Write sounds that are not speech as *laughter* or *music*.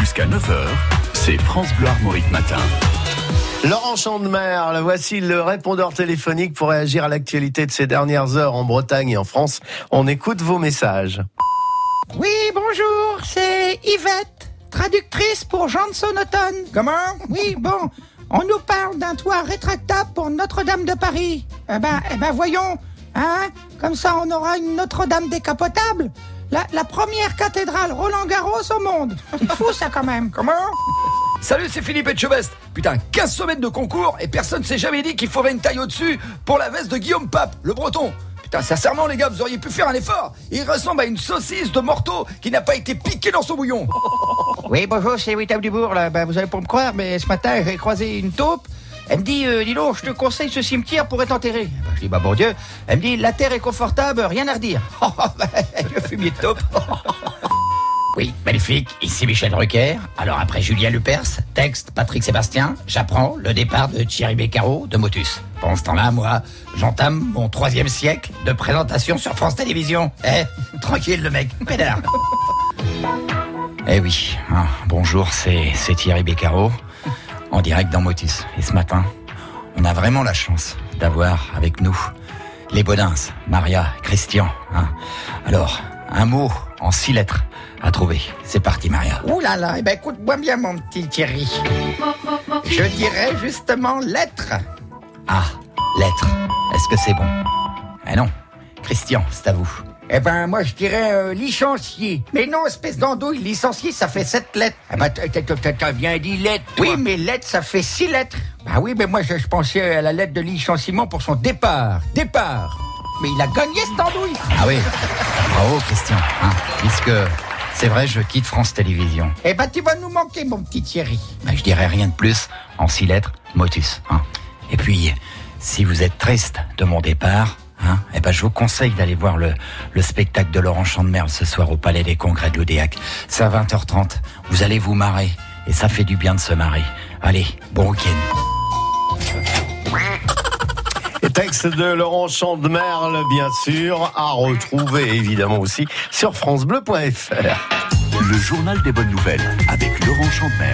Jusqu'à 9h, c'est France Bleu Armorique Matin. Laurent Chandemerle, voici le répondeur téléphonique pour réagir à l'actualité de ces dernières heures en Bretagne et en France. On écoute vos messages. Oui, bonjour, c'est Yvette, traductrice pour Johnson Automne. Comment? Oui, bon, on nous parle d'un toit rétractable pour Notre-Dame de Paris. Eh ben, eh ben voyons, hein, comme ça on aura une Notre-Dame décapotable. La, la première cathédrale Roland Garros au monde. C'est fou ça quand même. Comment Salut, c'est Philippe Etchebest. Putain, 15 semaines de concours et personne s'est jamais dit qu'il faudrait une taille au-dessus pour la veste de Guillaume Pape, le breton. Putain, sincèrement, les gars, vous auriez pu faire un effort. Il ressemble à une saucisse de morteau qui n'a pas été piquée dans son bouillon. Oui, bonjour, c'est Wittam Dubourg. Là. Ben, vous allez pas me croire, mais ce matin, j'ai croisé une taupe. Elle me dit, euh, donc, je te conseille ce cimetière pour être enterré. Ben, je dis, bah bon Dieu. Elle me dit, la terre est confortable, rien à redire. *laughs* Oh, ben, le fumier de. *laughs* Oui, magnifique. Ici Michel Drucker. Alors après Julien Lepers, texte Patrick Sébastien, j'apprends le départ de Thierry Beccaro de Motus. Pendant ce temps-là, moi, j'entame mon troisième siècle de présentation sur France Télévisions. Eh, *laughs* tranquille le mec, pédard. Eh oui, hein, bonjour, c'est Thierry Beccaro, en direct dans Motus. Et ce matin, on a vraiment la chance d'avoir avec nous les Bodins, Maria, Christian. hein. Alors, un mot en six lettres à trouver. C'est parti, Maria. Ouh là là, eh ben écoute-moi bien mon petit Thierry. Je dirais justement lettre. Ah, lettre. Est-ce que c'est bon? Eh non. Christian, c'est à vous. Eh ben moi je dirais euh, licencié. Mais non, espèce d'andouille, licencié ça fait sept lettres. Eh ben, t'as- bien dit lettre. toi. Oui, mais lettre ça fait six lettres. Bah oui, mais moi je, je pensais à la lettre de licenciement pour son départ. Départ. Mais il a gagné cette andouille. Ah oui. Bravo, Christian. hein, puisque c'est vrai, je quitte France Télévisions. Eh ben tu vas nous manquer mon petit Thierry. Ben, je dirais rien de plus. En six lettres, motus. hein. Et puis, si vous êtes triste de mon départ, hein, eh ben, je vous conseille d'aller voir le, le spectacle de Laurent Chandemerle ce soir au Palais des Congrès de l'Odéac. C'est à 20h30. Vous allez vous marrer. Et ça fait du bien de se marrer. Allez, bon week-end. Les textes de Laurent Chandemerle, bien sûr, à retrouver évidemment aussi sur FranceBleu.fr. Le journal des bonnes nouvelles avec Laurent Chandemer.